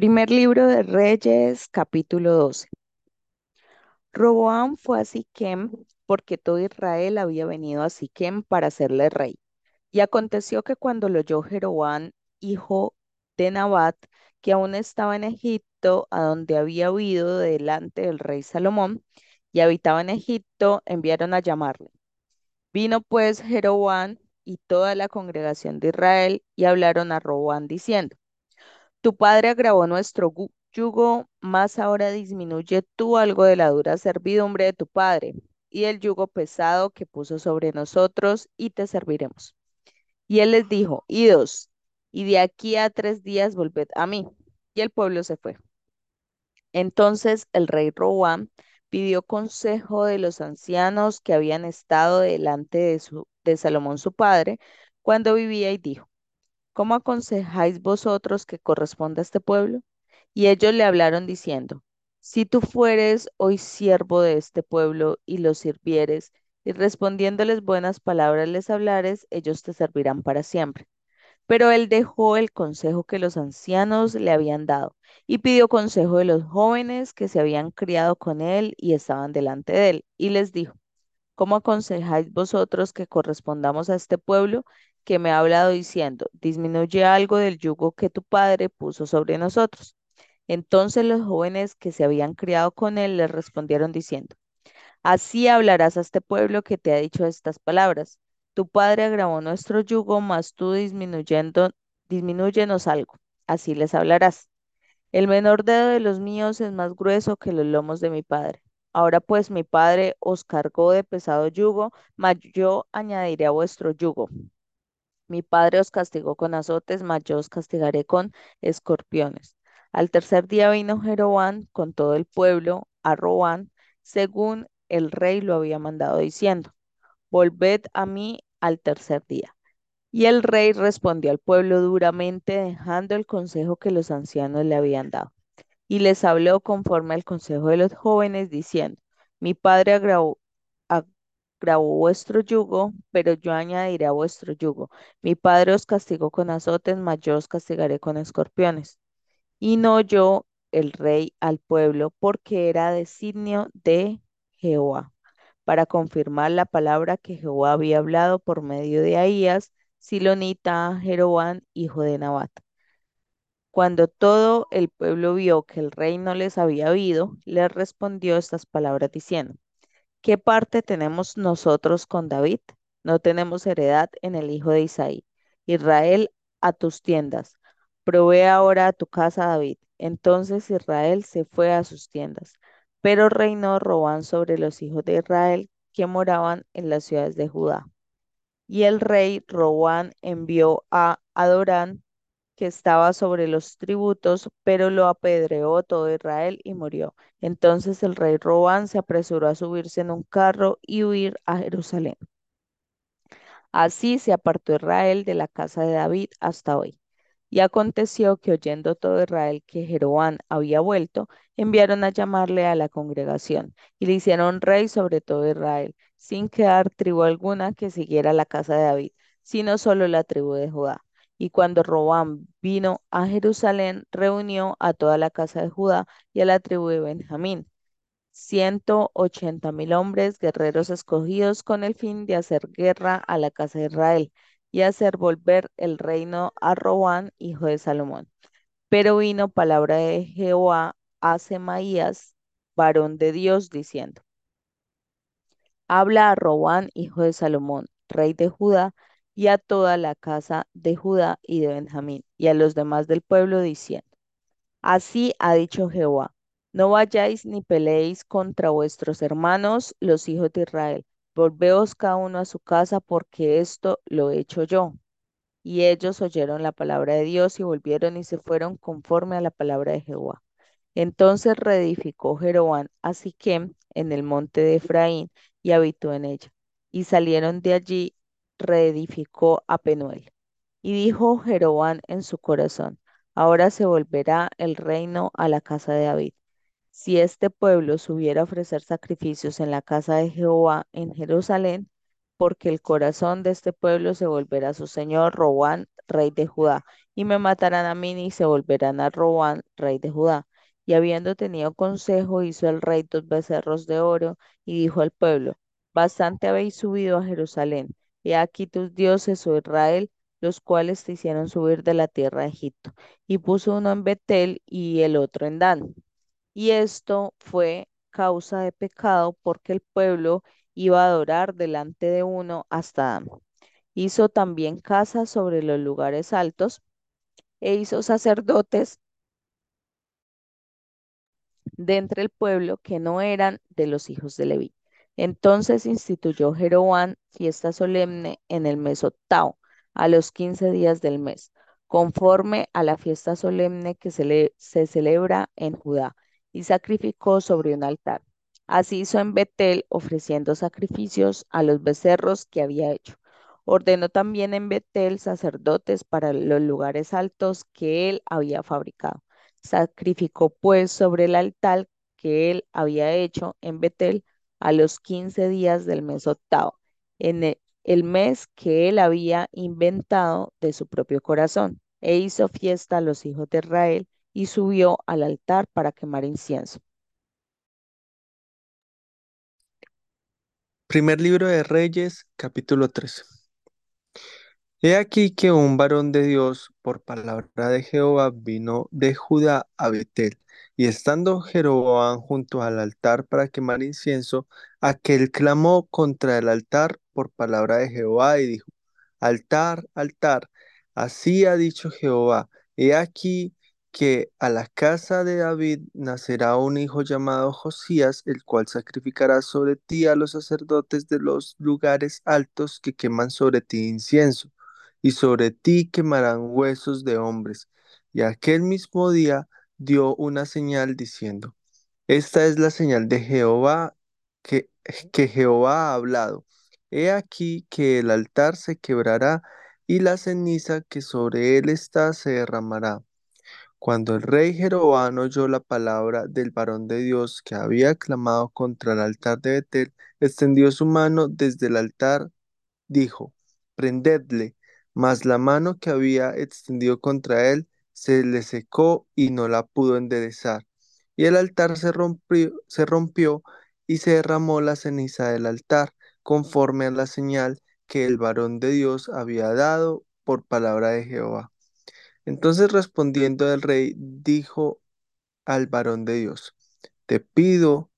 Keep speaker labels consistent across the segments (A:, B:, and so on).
A: Primer libro de Reyes, capítulo 12. Roboam fue a Siquem porque todo Israel había venido a Siquem para hacerle rey. Y aconteció que cuando lo oyó Jeroboam, hijo de Nabat, que aún estaba en Egipto, a donde había huido delante del rey Salomón, y habitaba en Egipto, enviaron a llamarle. Vino pues Jeroboam y toda la congregación de Israel y hablaron a Roboam diciendo, tu padre agravó nuestro yugo, mas ahora disminuye tú algo de la dura servidumbre de tu padre y el yugo pesado que puso sobre nosotros y te serviremos. Y él les dijo, idos, y de aquí a tres días volved a mí. Y el pueblo se fue. Entonces el rey Roboam pidió consejo de los ancianos que habían estado delante de, su, de Salomón su padre cuando vivía y dijo, ¿Cómo aconsejáis vosotros que corresponda a este pueblo? Y ellos le hablaron diciendo, Si tú fueres hoy siervo de este pueblo y los sirvieres, y respondiéndoles buenas palabras les hablares, ellos te servirán para siempre. Pero él dejó el consejo que los ancianos le habían dado y pidió consejo de los jóvenes que se habían criado con él y estaban delante de él, y les dijo, ¿Cómo aconsejáis vosotros que correspondamos a este pueblo que me ha hablado diciendo, disminuye algo del yugo que tu padre puso sobre nosotros? Entonces los jóvenes que se habían criado con él le respondieron diciendo, Así hablarás a este pueblo que te ha dicho estas palabras. Tu padre agravó nuestro yugo, mas tú disminuyendo, disminúyenos algo. Así les hablarás. El menor dedo de los míos es más grueso que los lomos de mi padre. Ahora pues mi padre os cargó de pesado yugo, mas yo añadiré a vuestro yugo. Mi padre os castigó con azotes, mas yo os castigaré con escorpiones. Al tercer día vino Jeroboam con todo el pueblo a Roán, según el rey lo había mandado, diciendo, Volved a mí al tercer día. Y el rey respondió al pueblo duramente, dejando el consejo que los ancianos le habían dado y les habló conforme al consejo de los jóvenes, diciendo, Mi padre agravó, agravó vuestro yugo, pero yo añadiré a vuestro yugo. Mi padre os castigó con azotes, mas yo os castigaré con escorpiones. Y no oyó el rey al pueblo, porque era designio de Jehová, para confirmar la palabra que Jehová había hablado por medio de Ahías, Silonita, Jeroboam, hijo de Nabat. Cuando todo el pueblo vio que el rey no les había oído, les respondió estas palabras diciendo, ¿qué parte tenemos nosotros con David? No tenemos heredad en el hijo de Isaí. Israel, a tus tiendas. Provee ahora a tu casa David. Entonces Israel se fue a sus tiendas. Pero reinó Robán sobre los hijos de Israel que moraban en las ciudades de Judá. Y el rey Robán envió a Adorán que estaba sobre los tributos, pero lo apedreó todo Israel y murió. Entonces el rey Robán se apresuró a subirse en un carro y huir a Jerusalén. Así se apartó Israel de la casa de David hasta hoy. Y aconteció que oyendo todo Israel que Jeroboam había vuelto, enviaron a llamarle a la congregación y le hicieron rey sobre todo Israel, sin quedar tribu alguna que siguiera la casa de David, sino solo la tribu de Judá. Y cuando Robán vino a Jerusalén, reunió a toda la casa de Judá y a la tribu de Benjamín, ciento ochenta mil hombres, guerreros escogidos con el fin de hacer guerra a la casa de Israel y hacer volver el reino a Robán, hijo de Salomón. Pero vino palabra de Jehová a Semaías, varón de Dios, diciendo, Habla a Robán, hijo de Salomón, rey de Judá, y a toda la casa de Judá y de Benjamín, y a los demás del pueblo, diciendo, Así ha dicho Jehová, no vayáis ni peleéis contra vuestros hermanos, los hijos de Israel. Volveos cada uno a su casa, porque esto lo he hecho yo. Y ellos oyeron la palabra de Dios y volvieron y se fueron conforme a la palabra de Jehová. Entonces reedificó Jeroboam a Siquem en el monte de Efraín y habitó en ella. Y salieron de allí, reedificó a Penuel. Y dijo Jeroboam en su corazón, ahora se volverá el reino a la casa de David. Si este pueblo subiera a ofrecer sacrificios en la casa de Jehová en Jerusalén, porque el corazón de este pueblo se volverá a su señor Robán, rey de Judá, y me matarán a mí y se volverán a Robán, rey de Judá. Y habiendo tenido consejo, hizo el rey dos becerros de oro y dijo al pueblo, Bastante habéis subido a Jerusalén. He aquí tus dioses, oh Israel, los cuales te hicieron subir de la tierra de Egipto. Y puso uno en Betel y el otro en Dan. Y esto fue causa de pecado porque el pueblo iba a adorar delante de uno hasta Dan. Hizo también casas sobre los lugares altos e hizo sacerdotes de entre el pueblo que no eran de los hijos de Leví. Entonces instituyó Jeroboam fiesta solemne en el mes octavo, a los quince días del mes, conforme a la fiesta solemne que se, se celebra en Judá, y sacrificó sobre un altar. Así hizo en Betel, ofreciendo sacrificios a los becerros que había hecho. Ordenó también en Betel sacerdotes para los lugares altos que él había fabricado. Sacrificó pues sobre el altar que él había hecho en Betel a los quince días del mes octavo, en e- el mes que él había inventado de su propio corazón, e hizo fiesta a los hijos de Israel y subió al altar para quemar incienso.
B: Primer libro de Reyes, capítulo 13. He aquí que un varón de Dios, por palabra de Jehová, vino de Judá a Betel, y estando Jeroboam junto al altar para quemar incienso, aquel clamó contra el altar por palabra de Jehová y dijo, Altar, altar, así ha dicho Jehová, he aquí que a la casa de David nacerá un hijo llamado Josías, el cual sacrificará sobre ti a los sacerdotes de los lugares altos que queman sobre ti incienso y sobre ti quemarán huesos de hombres. Y aquel mismo día dio una señal diciendo, Esta es la señal de Jehová que, Jehová ha hablado. He aquí que el altar se quebrará y la ceniza que sobre él está se derramará. Cuando el rey Jeroboam oyó la palabra del varón de Dios que había clamado contra el altar de Betel, extendió su mano desde el altar dijo, prendedle. Mas la mano que había extendido contra él se le secó y no la pudo enderezar. Y el altar se rompió, se rompió y se derramó la ceniza del altar, conforme a la señal que el varón de Dios había dado por palabra de Jehová. Entonces respondiendo el rey, dijo al varón de Dios, te pido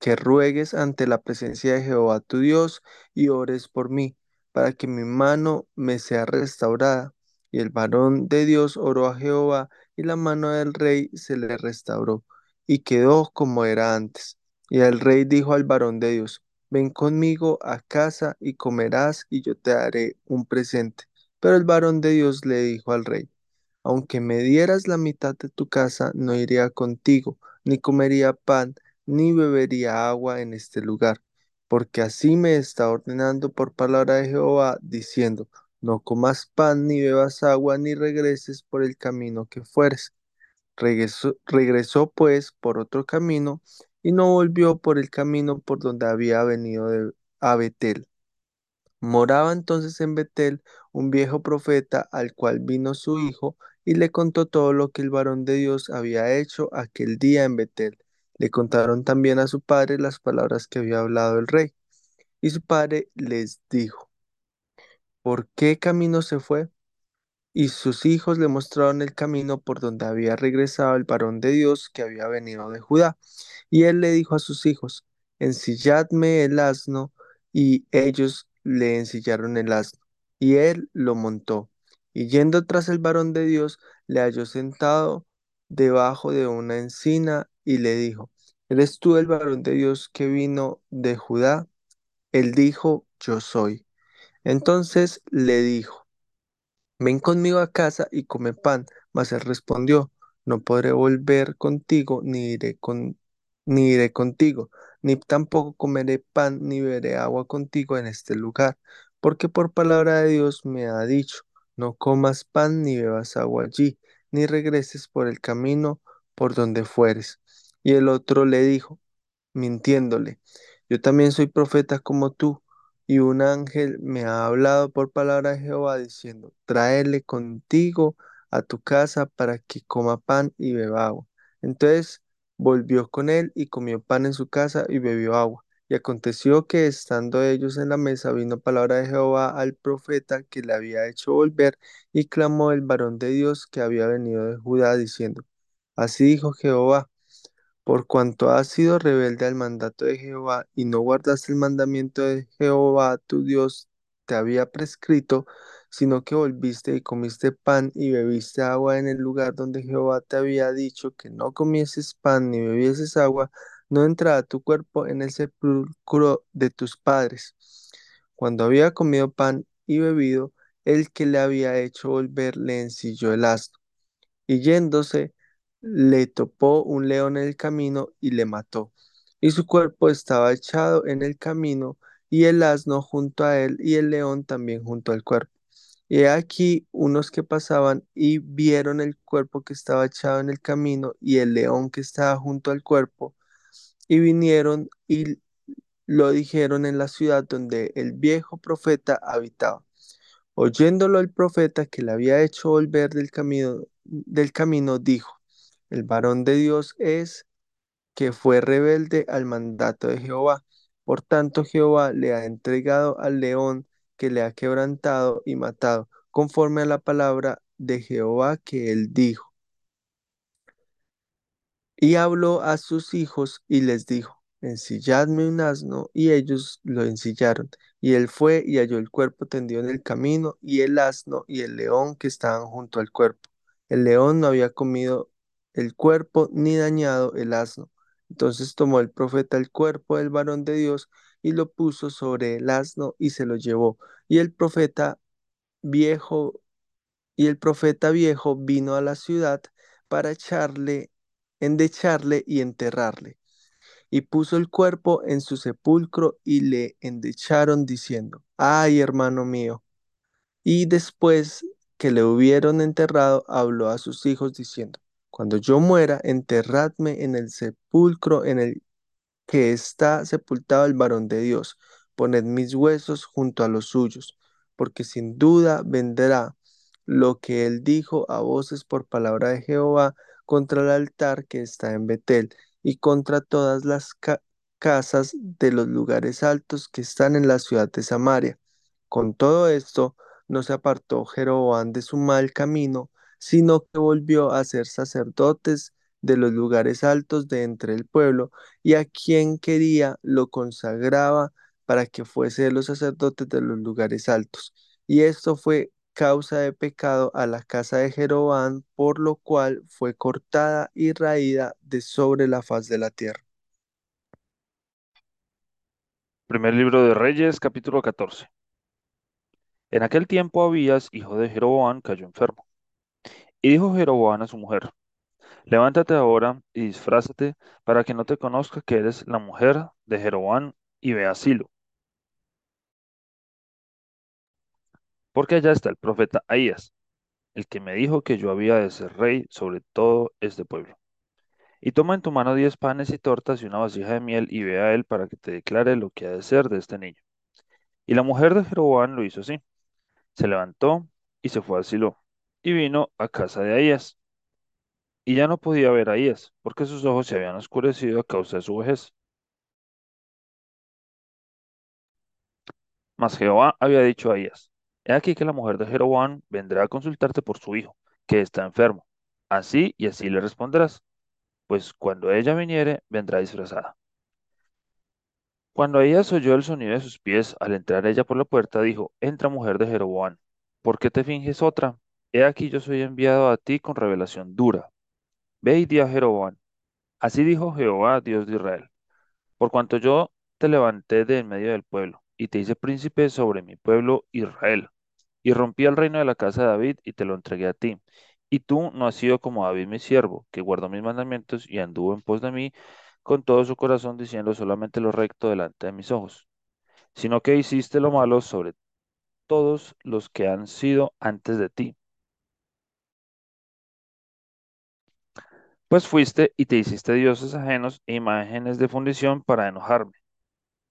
B: que ruegues ante la presencia de Jehová tu Dios y ores por mí, para que mi mano me sea restaurada. Y el varón de Dios oró a Jehová, y la mano del rey se le restauró, y quedó como era antes. Y el rey dijo al varón de Dios, ven conmigo a casa y comerás, y yo te daré un presente. Pero el varón de Dios le dijo al rey, aunque me dieras la mitad de tu casa, no iría contigo, ni comería pan, ni bebería agua en este lugar, porque así me está ordenando por palabra de Jehová, diciendo, no comas pan, ni bebas agua, ni regreses por el camino que fueres. Regresó, regresó pues por otro camino, y no volvió por el camino por donde había venido de, a Betel. Moraba entonces en Betel un viejo profeta al cual vino su hijo y le contó todo lo que el varón de Dios había hecho aquel día en Betel. Le contaron también a su padre las palabras que había hablado el rey. Y su padre les dijo, ¿por qué camino se fue? Y sus hijos le mostraron el camino por donde había regresado el varón de Dios que había venido de Judá. Y él le dijo a sus hijos, ensilladme el asno, y ellos le ensillaron el asno, y él lo montó. Y yendo tras el varón de Dios, le halló sentado debajo de una encina, y le dijo, ¿eres tú el varón de Dios que vino de Judá? Él dijo, yo soy. Entonces le dijo, Ven conmigo a casa y come pan. Mas él respondió, No podré volver contigo, ni iré con, ni iré contigo, ni tampoco comeré pan, ni beberé agua contigo en este lugar, porque por palabra de Dios me ha dicho, No comas pan ni bebas agua allí, ni regreses por el camino por donde fueres. Y el otro le dijo, mintiéndole, Yo también soy profeta como tú. Y un ángel me ha hablado por palabra de Jehová diciendo, tráele contigo a tu casa para que coma pan y beba agua. Entonces volvió con él y comió pan en su casa y bebió agua. Y aconteció que estando ellos en la mesa, vino palabra de Jehová al profeta que le había hecho volver, y clamó el varón de Dios que había venido de Judá, diciendo, Así dijo Jehová por cuanto has sido rebelde al mandato de Jehová y no guardaste el mandamiento de Jehová tu Dios te había prescrito, sino que volviste y comiste pan y bebiste agua en el lugar donde Jehová te había dicho que no comieses pan ni bebieses agua, no entrará tu cuerpo en el sepulcro de tus padres. Cuando había comido pan y bebido, el que le había hecho volver le ensilló el asno y yéndose le topó un león en el camino y le mató. Y su cuerpo estaba echado en el camino, y el asno junto a él, y el león también junto al cuerpo. Y aquí unos que pasaban y vieron el cuerpo que estaba echado en el camino y el león que estaba junto al cuerpo, y vinieron y lo dijeron en la ciudad donde el viejo profeta habitaba. Oyéndolo el profeta que le había hecho volver del camino, del camino, dijo, el varón de Dios es que fue rebelde al mandato de Jehová. Por tanto, Jehová le ha entregado al león que le ha quebrantado y matado, conforme a la palabra de Jehová que él dijo. Y habló a sus hijos y les dijo, ensilladme un asno, y ellos lo ensillaron. Y él fue y halló el cuerpo tendido en el camino, y el asno y el león que estaban junto al cuerpo. El león no había comido el cuerpo ni dañado el asno. Entonces tomó el profeta el cuerpo del varón de Dios y lo puso sobre el asno y se lo llevó. Y el profeta viejo, y el profeta viejo vino a la ciudad para echarle, endecharle y enterrarle. Y puso el cuerpo en su sepulcro y le endecharon diciendo, ay hermano mío. Y después que le hubieron enterrado, habló a sus hijos diciendo, cuando yo muera, enterradme en el sepulcro en el que está sepultado el varón de Dios. Poned mis huesos junto a los suyos, porque sin duda vendrá lo que él dijo a voces por palabra de Jehová contra el altar que está en Betel y contra todas las ca- casas de los lugares altos que están en la ciudad de Samaria. Con todo esto, no se apartó Jeroboam de su mal camino, sino que volvió a ser sacerdotes de los lugares altos de entre el pueblo, y a quien quería lo consagraba para que fuese de los sacerdotes de los lugares altos. Y esto fue causa de pecado a la casa de Jeroboam, por lo cual fue cortada y raída de sobre la faz de la tierra.
C: Primer libro de Reyes, capítulo 14. En aquel tiempo Abías, hijo de Jeroboam, cayó enfermo. Y dijo Jeroboam a su mujer, Levántate ahora y disfrázate para que no te conozca que eres la mujer de Jeroboam y ve a Silo. Porque allá está el profeta Ahías, el que me dijo que yo había de ser rey sobre todo este pueblo. Y toma en tu mano diez panes y tortas y una vasija de miel y ve a él para que te declare lo que ha de ser de este niño. Y la mujer de Jeroboam lo hizo así. Se levantó y se fue a Silo, y vino a casa de Ahías. Y ya no podía ver a Ahías, porque sus ojos se habían oscurecido a causa de su vejez. Mas Jehová había dicho a Ahías, He aquí que la mujer de Jeroboam vendrá a consultarte por su hijo, que está enfermo. Así y así le responderás, pues cuando ella viniere, vendrá disfrazada. Cuando Ahías oyó el sonido de sus pies al entrar ella por la puerta, dijo, Entra mujer de Jeroboam, ¿por qué te finges otra? He aquí yo soy enviado a ti con revelación dura. Ve y di a Jeroboam, así dijo Jehová, Dios de Israel, por cuanto yo te levanté de en medio del pueblo, y te hice príncipe sobre mi pueblo Israel, y rompí el reino de la casa de David y te lo entregué a ti. Y tú no has sido como David mi siervo, que guardó mis mandamientos y anduvo en pos de mí con todo su corazón, diciendo solamente lo recto delante de mis ojos, sino que hiciste lo malo sobre todos los que han sido antes de ti. Pues fuiste y te hiciste dioses ajenos e imágenes de fundición para enojarme.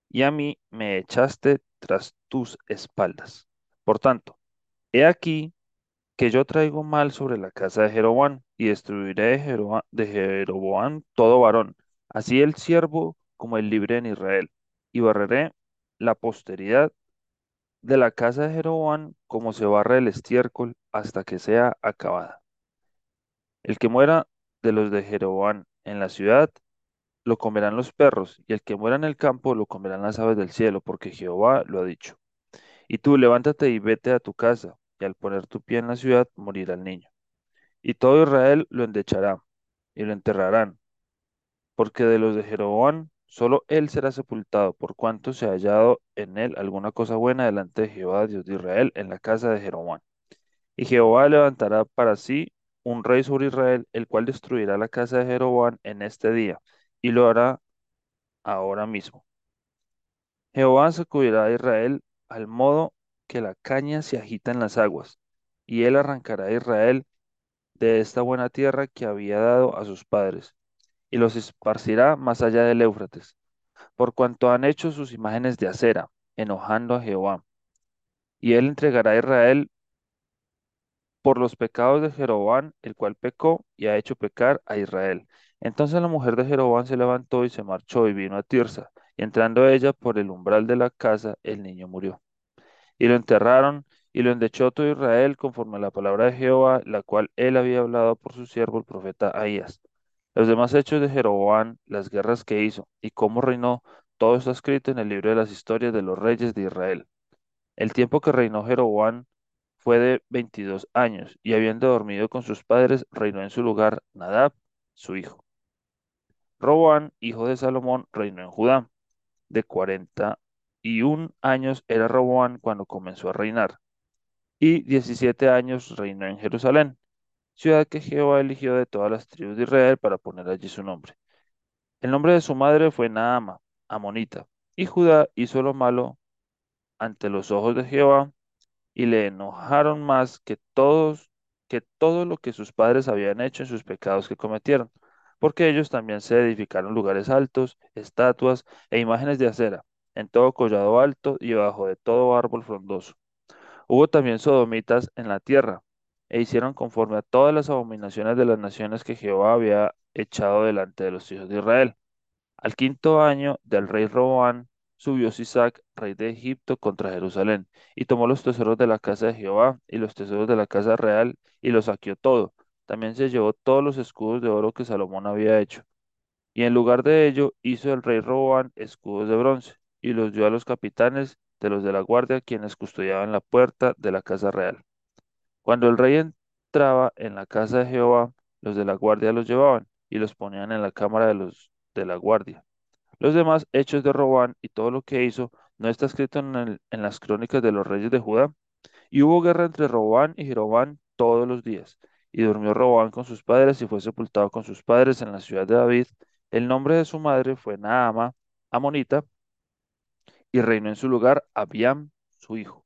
C: Y a mí me echaste tras tus espaldas. Por tanto, he aquí que yo traigo mal sobre la casa de Jeroboam y destruiré de, Jeroboam, todo varón, así el siervo como el libre en Israel, y barreré la posteridad de la casa de Jeroboam como se barre el estiércol hasta que sea acabada. El que muera de los de Jeroboam en la ciudad, lo comerán los perros, y el que muera en el campo, lo comerán las aves del cielo, porque Jehová lo ha dicho. Y tú levántate y vete a tu casa, y al poner tu pie en la ciudad, morirá el niño. Y todo Israel lo endechará, y lo enterrarán, porque de los de Jeroboam, solo él será sepultado, por cuanto se ha hallado en él alguna cosa buena delante de Jehová, Dios de Israel, en la casa de Jeroboam. Y Jehová levantará para sí un rey sobre Israel, el cual destruirá la casa de Jeroboam en este día, y lo hará ahora mismo. Jehová sacudirá a Israel al modo que la caña se agita en las aguas, y él arrancará a Israel de esta buena tierra que había dado a sus padres, y los esparcirá más allá del Éufrates, por cuanto han hecho sus imágenes de acera, enojando a Jehová. Y él entregará a Israel por los pecados de Jeroboam, el cual pecó y ha hecho pecar a Israel. Entonces la mujer de Jeroboam se levantó y se marchó y vino a Tirsa, y entrando ella por el umbral de la casa, el niño murió. Y lo enterraron y lo endechó todo Israel conforme a la palabra de Jehová, la cual él había hablado por su siervo el profeta Ahías. Los demás hechos de Jeroboam, las guerras que hizo y cómo reinó, todo está escrito en el libro de las historias de los reyes de Israel. El tiempo que reinó Jeroboam fue de 22 años, y habiendo dormido con sus padres, reinó en su lugar Nadab, su hijo. Roboam, hijo de Salomón, reinó en Judá. De cuarenta y un años era Roboam cuando comenzó a reinar, y diecisiete años reinó en Jerusalén, ciudad que Jehová eligió de todas las tribus de Israel para poner allí su nombre. El nombre de su madre fue Naama, amonita, y Judá hizo lo malo ante los ojos de Jehová, y le enojaron más que todos, que todo lo que sus padres habían hecho en sus pecados que cometieron, porque ellos también se edificaron lugares altos, estatuas e imágenes de acera, en todo collado alto y bajo de todo árbol frondoso. Hubo también sodomitas en la tierra, e hicieron conforme a todas las abominaciones de las naciones que Jehová había echado delante de los hijos de Israel. Al quinto año del rey Roboán, subió Sisac, rey de Egipto, contra Jerusalén, y tomó los tesoros de la casa de Jehová y los tesoros de la casa real, y los saqueó todo. También se llevó todos los escudos de oro que Salomón había hecho. Y en lugar de ello hizo el rey Roboán escudos de bronce, y los dio a los capitanes de los de la guardia, quienes custodiaban la puerta de la casa real. Cuando el rey entraba en la casa de Jehová, los de la guardia los llevaban y los ponían en la cámara de los de la guardia. Los demás hechos de Robán y todo lo que hizo no está escrito en, las crónicas de los reyes de Judá. Y hubo guerra entre Robán y Jeroboam todos los días. Y durmió Robán con sus padres y fue sepultado con sus padres en la ciudad de David. El nombre de su madre fue Naama, Amonita, y reinó en su lugar Abiam, su hijo.